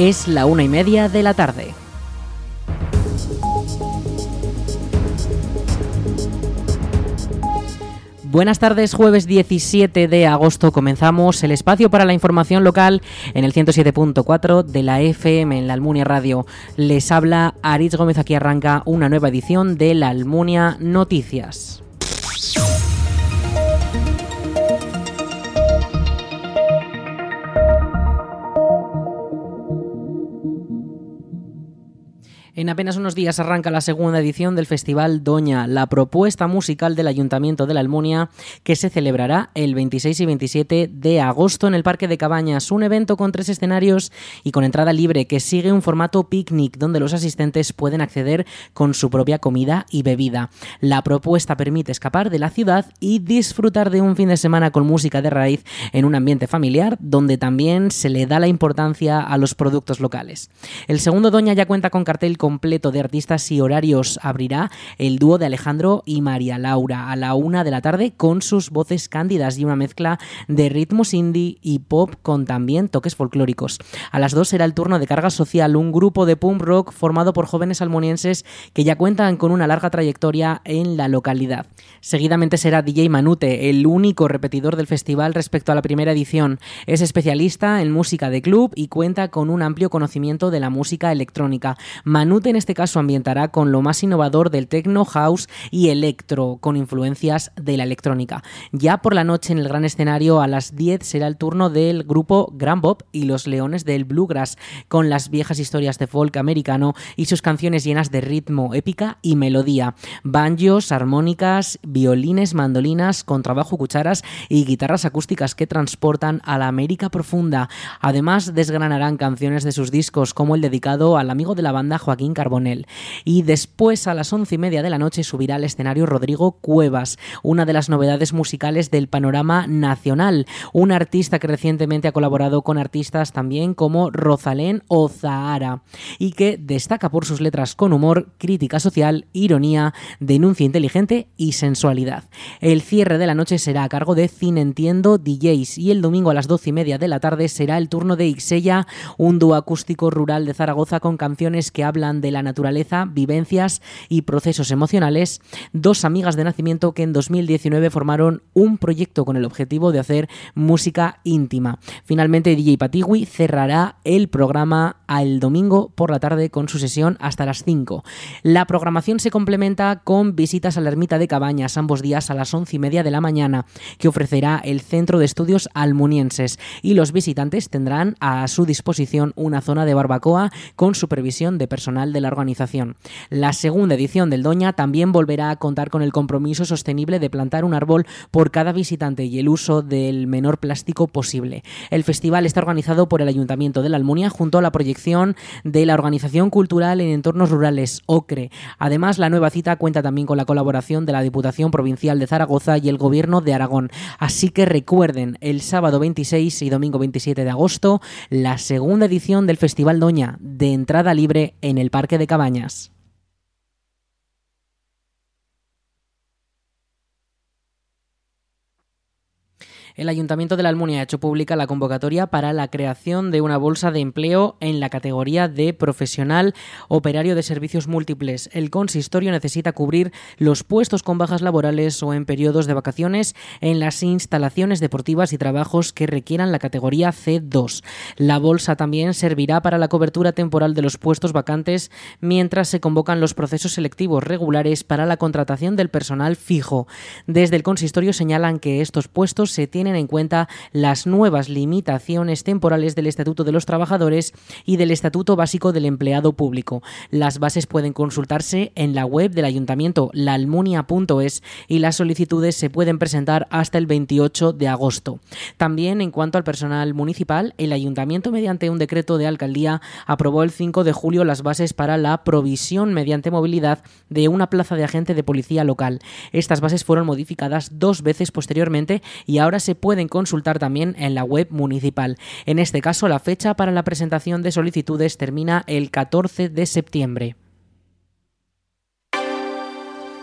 Es la una y media de la tarde. Buenas tardes, jueves 17 de agosto comenzamos el espacio para la información local en el 107.4 de la FM en la Almunia Radio. Les habla Aritz Gómez, aquí arranca una nueva edición de la Almunia Noticias. En apenas unos días arranca la segunda edición del Festival Doña, la propuesta musical del Ayuntamiento de la Almunia, que se celebrará el 26 y 27 de agosto en el Parque de Cabañas, un evento con tres escenarios y con entrada libre que sigue un formato picnic donde los asistentes pueden acceder con su propia comida y bebida. La propuesta permite escapar de la ciudad y disfrutar de un fin de semana con música de raíz en un ambiente familiar donde también se le da la importancia a los productos locales. El segundo Doña ya cuenta con cartel con completo de artistas y horarios abrirá el dúo de Alejandro y María Laura a la una de la tarde con sus voces cándidas y una mezcla de ritmos indie y pop con también toques folclóricos. A las dos será el turno de Carga Social, un grupo de punk rock formado por jóvenes almonienses que ya cuentan con una larga trayectoria en la localidad. Seguidamente será DJ Manute, el único repetidor del festival respecto a la primera edición. Es especialista en música de club y cuenta con un amplio conocimiento de la música electrónica. En este caso ambientará con lo más innovador del techno, house y electro, con influencias de la electrónica. Ya por la noche en el gran escenario a las 10 será el turno del grupo Grand Bob y los Leones del Bluegrass, con las viejas historias de folk americano y sus canciones llenas de ritmo, épica y melodía. Banjos, armónicas, violines, mandolinas, contrabajo, cucharas y guitarras acústicas que transportan a la América profunda. Además, desgranarán canciones de sus discos, como el dedicado al amigo de la banda Joaquín Carbonel. Y después a las once y media de la noche subirá al escenario Rodrigo Cuevas, una de las novedades musicales del panorama nacional, un artista que recientemente ha colaborado con artistas también como Rosalén o Zahara y que destaca por sus letras con humor, crítica social, ironía, denuncia inteligente y sensualidad. El cierre de la noche será a cargo de Cine Entiendo DJs y el domingo a las doce y media de la tarde será el turno de Ixella, un dúo acústico rural de Zaragoza con canciones que hablan de la naturaleza, vivencias y procesos emocionales, dos amigas de nacimiento que en 2019 formaron un proyecto con el objetivo de hacer música íntima. Finalmente, DJ Patigui cerrará el programa al domingo por la tarde con su sesión hasta las 5. La programación se complementa con visitas a la ermita de Cabañas ambos días a las 11 y media de la mañana, que ofrecerá el Centro de Estudios Almunienses, y los visitantes tendrán a su disposición una zona de barbacoa con supervisión de personal de la organización. La segunda edición del Doña también volverá a contar con el compromiso sostenible de plantar un árbol por cada visitante y el uso del menor plástico posible. El festival está organizado por el Ayuntamiento de la Almunia junto a la proyección de la Organización Cultural en Entornos Rurales, OCRE. Además, la nueva cita cuenta también con la colaboración de la Diputación Provincial de Zaragoza y el Gobierno de Aragón. Así que recuerden, el sábado 26 y domingo 27 de agosto, la segunda edición del Festival Doña, de entrada libre en el Parque de Cabañas. El Ayuntamiento de la Almunia ha hecho pública la convocatoria para la creación de una bolsa de empleo en la categoría de profesional operario de servicios múltiples. El consistorio necesita cubrir los puestos con bajas laborales o en periodos de vacaciones en las instalaciones deportivas y trabajos que requieran la categoría C2. La bolsa también servirá para la cobertura temporal de los puestos vacantes mientras se convocan los procesos selectivos regulares para la contratación del personal fijo. Desde el consistorio señalan que estos puestos se tienen en cuenta las nuevas limitaciones temporales del Estatuto de los Trabajadores y del Estatuto Básico del Empleado Público. Las bases pueden consultarse en la web del ayuntamiento laalmunia.es y las solicitudes se pueden presentar hasta el 28 de agosto. También en cuanto al personal municipal, el ayuntamiento mediante un decreto de alcaldía aprobó el 5 de julio las bases para la provisión mediante movilidad de una plaza de agente de policía local. Estas bases fueron modificadas dos veces posteriormente y ahora se pueden consultar también en la web municipal. En este caso, la fecha para la presentación de solicitudes termina el 14 de septiembre.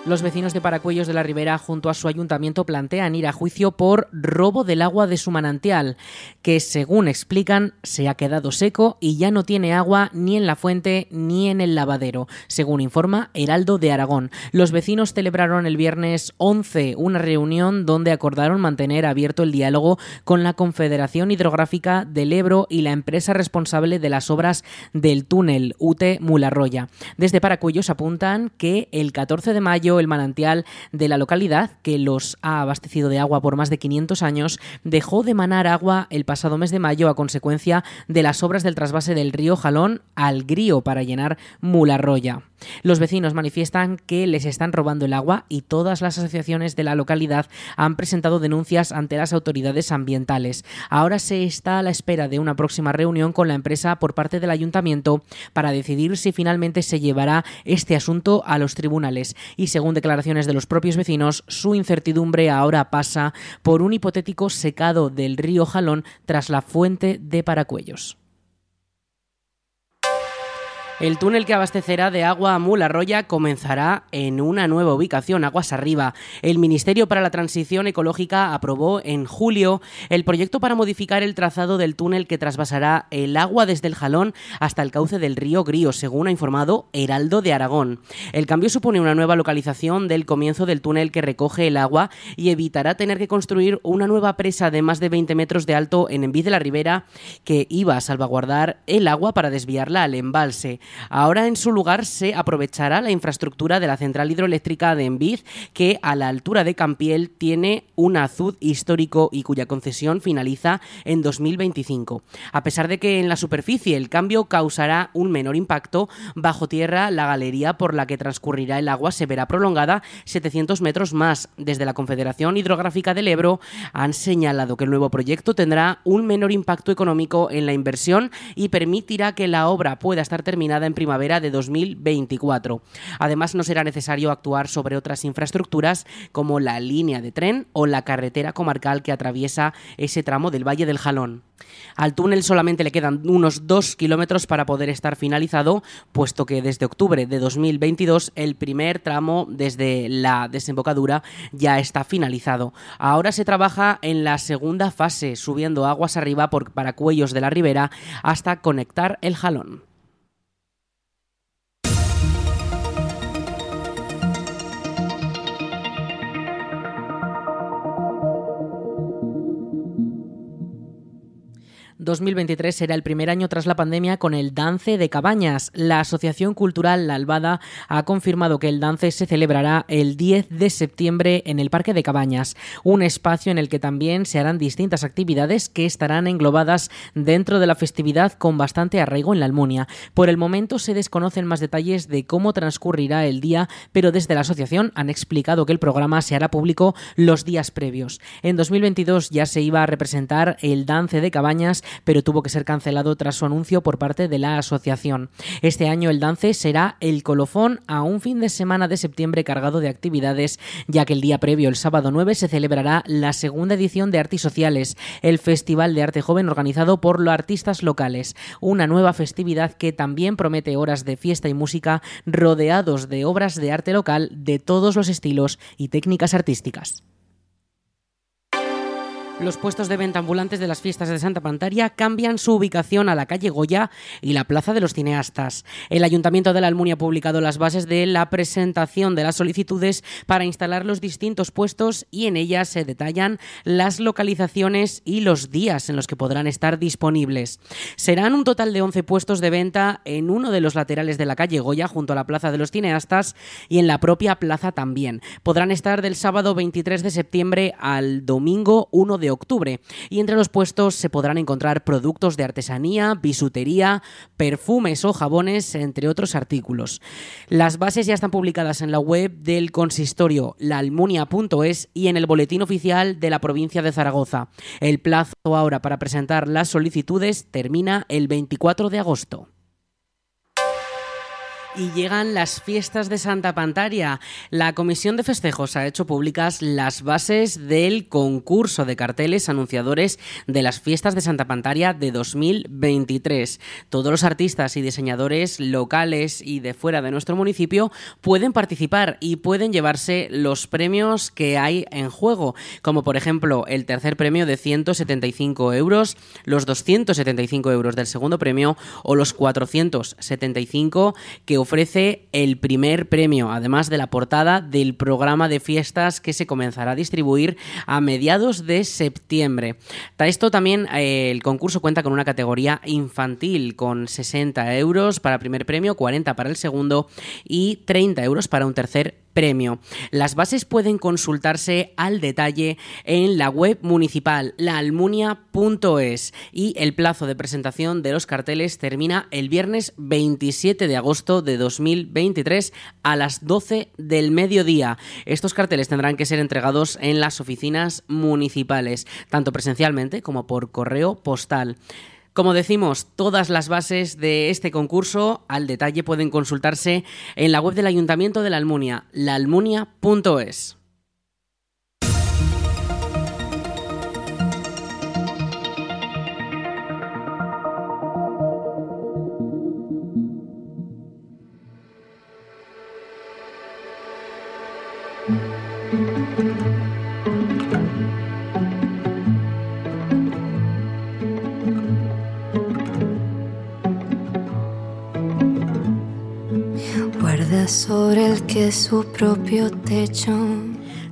Los vecinos de Paracuellos de la Ribera, junto a su ayuntamiento, plantean ir a juicio por robo del agua de su manantial, que según explican se ha quedado seco y ya no tiene agua ni en la fuente ni en el lavadero, según informa Heraldo de Aragón. Los vecinos celebraron el viernes 11 una reunión donde acordaron mantener abierto el diálogo con la Confederación Hidrográfica del Ebro y la empresa responsable de las obras del túnel UTE Mularroya. Desde Paracuellos apuntan que el 14 de mayo el manantial de la localidad, que los ha abastecido de agua por más de 500 años, dejó de manar agua el pasado mes de mayo a consecuencia de las obras del trasvase del río Jalón al Grío para llenar Mularroya. Los vecinos manifiestan que les están robando el agua y todas las asociaciones de la localidad han presentado denuncias ante las autoridades ambientales. Ahora se está a la espera de una próxima reunión con la empresa por parte del ayuntamiento para decidir si finalmente se llevará este asunto a los tribunales y según declaraciones de los propios vecinos, su incertidumbre ahora pasa por un hipotético secado del río Jalón tras la fuente de Paracuellos. El túnel que abastecerá de agua a Mularroya comenzará en una nueva ubicación, aguas arriba. El Ministerio para la Transición Ecológica aprobó en julio el proyecto para modificar el trazado del túnel que trasvasará el agua desde el Jalón hasta el cauce del río Grío, según ha informado Heraldo de Aragón. El cambio supone una nueva localización del comienzo del túnel que recoge el agua y evitará tener que construir una nueva presa de más de 20 metros de alto en Envid de la Ribera que iba a salvaguardar el agua para desviarla al embalse. Ahora en su lugar se aprovechará la infraestructura de la central hidroeléctrica de Envid, que a la altura de Campiel tiene un azud histórico y cuya concesión finaliza en 2025. A pesar de que en la superficie el cambio causará un menor impacto, bajo tierra la galería por la que transcurrirá el agua se verá prolongada 700 metros más. Desde la Confederación Hidrográfica del Ebro han señalado que el nuevo proyecto tendrá un menor impacto económico en la inversión y permitirá que la obra pueda estar terminada en primavera de 2024. Además, no será necesario actuar sobre otras infraestructuras como la línea de tren o la carretera comarcal que atraviesa ese tramo del Valle del Jalón. Al túnel solamente le quedan unos dos kilómetros para poder estar finalizado, puesto que desde octubre de 2022 el primer tramo desde la desembocadura ya está finalizado. Ahora se trabaja en la segunda fase, subiendo aguas arriba por Paracuellos de la Ribera hasta conectar el Jalón. 2023 será el primer año tras la pandemia con el Dance de Cabañas. La Asociación Cultural La Albada ha confirmado que el Dance se celebrará el 10 de septiembre en el Parque de Cabañas, un espacio en el que también se harán distintas actividades que estarán englobadas dentro de la festividad con bastante arraigo en la Almunia. Por el momento se desconocen más detalles de cómo transcurrirá el día, pero desde la asociación han explicado que el programa se hará público los días previos. En 2022 ya se iba a representar el Dance de Cabañas pero tuvo que ser cancelado tras su anuncio por parte de la asociación. Este año el dance será el colofón a un fin de semana de septiembre cargado de actividades, ya que el día previo, el sábado 9, se celebrará la segunda edición de Artes Sociales, el Festival de Arte Joven organizado por los artistas locales, una nueva festividad que también promete horas de fiesta y música rodeados de obras de arte local de todos los estilos y técnicas artísticas. Los puestos de venta ambulantes de las fiestas de Santa Pantaria cambian su ubicación a la calle Goya y la Plaza de los Cineastas. El Ayuntamiento de la Almunia ha publicado las bases de la presentación de las solicitudes para instalar los distintos puestos y en ellas se detallan las localizaciones y los días en los que podrán estar disponibles. Serán un total de 11 puestos de venta en uno de los laterales de la calle Goya junto a la Plaza de los Cineastas y en la propia plaza también. Podrán estar del sábado 23 de septiembre al domingo 1 de octubre. Y entre los puestos se podrán encontrar productos de artesanía, bisutería, perfumes o jabones, entre otros artículos. Las bases ya están publicadas en la web del consistorio laalmunia.es y en el boletín oficial de la provincia de Zaragoza. El plazo ahora para presentar las solicitudes termina el 24 de agosto. Y llegan las fiestas de Santa Pantaria. La Comisión de Festejos ha hecho públicas las bases del concurso de carteles anunciadores de las fiestas de Santa Pantaria de 2023. Todos los artistas y diseñadores locales y de fuera de nuestro municipio pueden participar y pueden llevarse los premios que hay en juego, como por ejemplo el tercer premio de 175 euros, los 275 euros del segundo premio o los 475 que ofrece el primer premio, además de la portada del programa de fiestas que se comenzará a distribuir a mediados de septiembre. Para esto también eh, el concurso cuenta con una categoría infantil con 60 euros para el primer premio, 40 para el segundo y 30 euros para un tercer premio. Las bases pueden consultarse al detalle en la web municipal laalmunia.es y el plazo de presentación de los carteles termina el viernes 27 de agosto de 2023 a las 12 del mediodía. Estos carteles tendrán que ser entregados en las oficinas municipales, tanto presencialmente como por correo postal. Como decimos, todas las bases de este concurso al detalle pueden consultarse en la web del Ayuntamiento de la Almunia, laalmunia.es. sobre el que su propio techo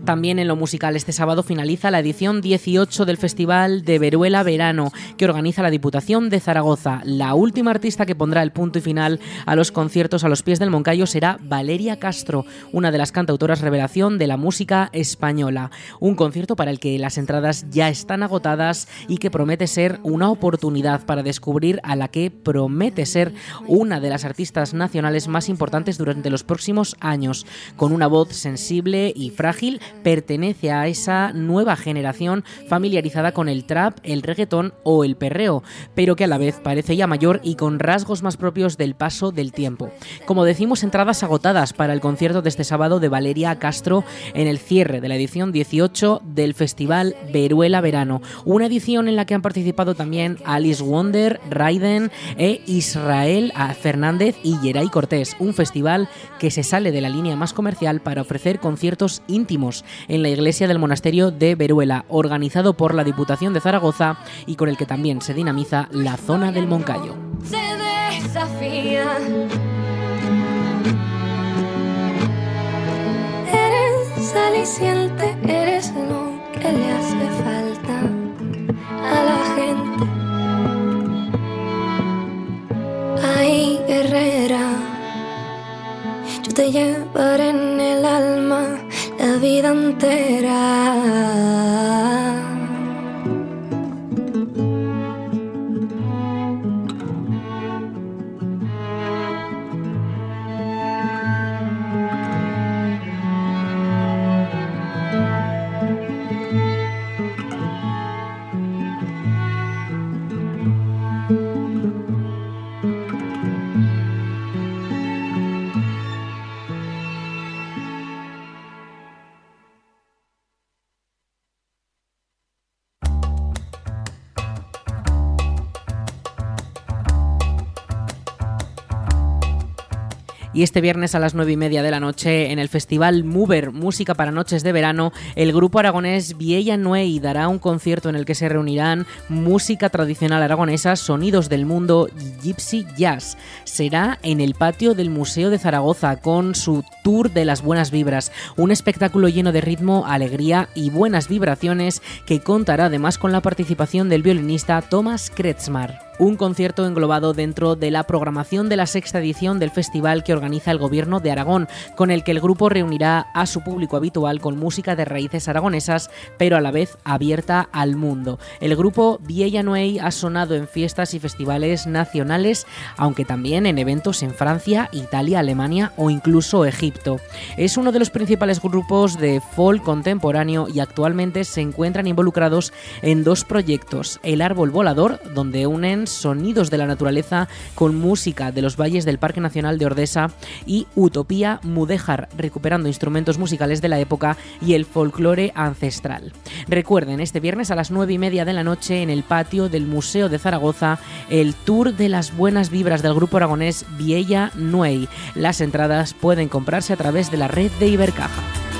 también en lo musical, este sábado finaliza la edición 18 del Festival de Veruela Verano, que organiza la Diputación de Zaragoza. La última artista que pondrá el punto y final a los conciertos a los pies del Moncayo será Valeria Castro, una de las cantautoras revelación de la música española. Un concierto para el que las entradas ya están agotadas y que promete ser una oportunidad para descubrir a la que promete ser una de las artistas nacionales más importantes durante los próximos años, con una voz sensible y frágil pertenece a esa nueva generación familiarizada con el trap, el reggaetón o el perreo, pero que a la vez parece ya mayor y con rasgos más propios del paso del tiempo. Como decimos, entradas agotadas para el concierto de este sábado de Valeria Castro en el cierre de la edición 18 del Festival Veruela Verano, una edición en la que han participado también Alice Wonder, Raiden e Israel Fernández y Yeray Cortés, un festival que se sale de la línea más comercial para ofrecer conciertos íntimos en la iglesia del monasterio de Veruela, organizado por la Diputación de Zaragoza y con el que también se dinamiza la zona del Moncayo. Se desafía. Eres aliciente, eres lo que le hace falta a la gente. Ay, guerrera, yo te llevaré en el alma la vida entera. Y este viernes a las nueve y media de la noche, en el festival Mover Música para Noches de Verano, el grupo aragonés Vieja Nuey dará un concierto en el que se reunirán música tradicional aragonesa, sonidos del mundo Gypsy Jazz. Será en el patio del Museo de Zaragoza con su Tour de las Buenas Vibras, un espectáculo lleno de ritmo, alegría y buenas vibraciones que contará además con la participación del violinista Thomas Kretzmar un concierto englobado dentro de la programación de la sexta edición del festival que organiza el Gobierno de Aragón, con el que el grupo reunirá a su público habitual con música de raíces aragonesas, pero a la vez abierta al mundo. El grupo Vieja Nuey ha sonado en fiestas y festivales nacionales, aunque también en eventos en Francia, Italia, Alemania o incluso Egipto. Es uno de los principales grupos de folk contemporáneo y actualmente se encuentran involucrados en dos proyectos, El Árbol Volador, donde unen Sonidos de la Naturaleza con música de los valles del Parque Nacional de Ordesa y Utopía Mudéjar, recuperando instrumentos musicales de la época y el folclore ancestral. Recuerden, este viernes a las 9 y media de la noche en el patio del Museo de Zaragoza, el tour de las buenas vibras del grupo aragonés Viella Nuey. Las entradas pueden comprarse a través de la red de Ibercaja.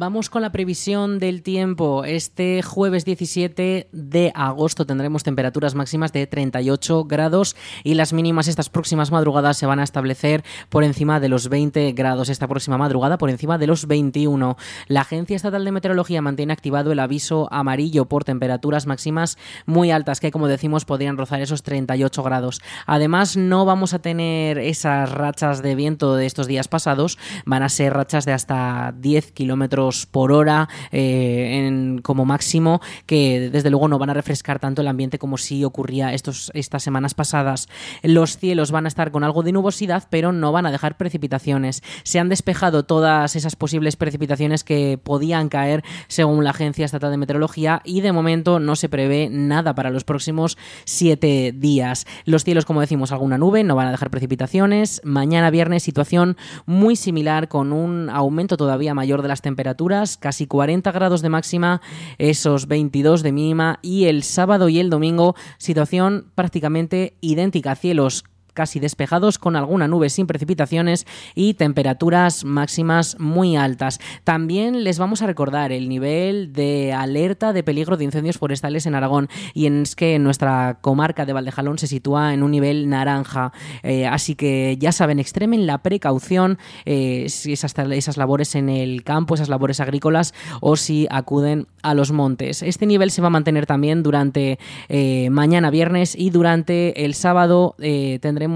Vamos con la previsión del tiempo. Este jueves 17 de agosto tendremos temperaturas máximas de 38 grados y las mínimas estas próximas madrugadas se van a establecer por encima de los 20 grados. Esta próxima madrugada por encima de los 21. La Agencia Estatal de Meteorología mantiene activado el aviso amarillo por temperaturas máximas muy altas que, como decimos, podrían rozar esos 38 grados. Además, no vamos a tener esas rachas de viento de estos días pasados. Van a ser rachas de hasta 10 kilómetros por hora eh, como máximo, que desde luego no van a refrescar tanto el ambiente como si ocurría estos, estas semanas pasadas. Los cielos van a estar con algo de nubosidad, pero no van a dejar precipitaciones. Se han despejado todas esas posibles precipitaciones que podían caer según la Agencia Estatal de Meteorología y de momento no se prevé nada para los próximos siete días. Los cielos, como decimos, alguna nube, no van a dejar precipitaciones. Mañana viernes situación muy similar con un aumento todavía mayor de las temperaturas casi 40 grados de máxima, esos 22 de mínima y el sábado y el domingo situación prácticamente idéntica, cielos casi despejados con alguna nube sin precipitaciones y temperaturas máximas muy altas. También les vamos a recordar el nivel de alerta de peligro de incendios forestales en Aragón y es que nuestra comarca de Valdejalón se sitúa en un nivel naranja. Eh, así que ya saben, extremen la precaución eh, si esas, esas labores en el campo, esas labores agrícolas o si acuden a los montes. Este nivel se va a mantener también durante eh, mañana viernes y durante el sábado tendremos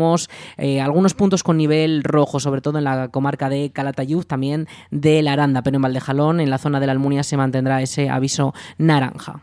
eh, algunos puntos con nivel rojo, sobre todo en la comarca de Calatayud, también de la Aranda, pero en Valdejalón, en la zona de la Almunia, se mantendrá ese aviso naranja.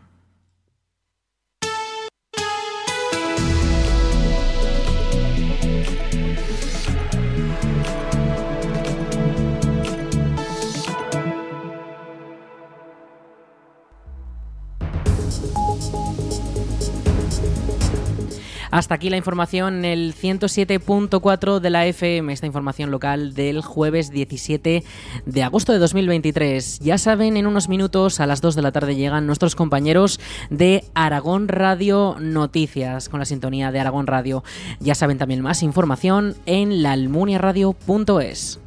Hasta aquí la información, el 107.4 de la FM, esta información local del jueves 17 de agosto de 2023. Ya saben, en unos minutos a las 2 de la tarde llegan nuestros compañeros de Aragón Radio Noticias con la sintonía de Aragón Radio. Ya saben también más información en laalmuniaradio.es.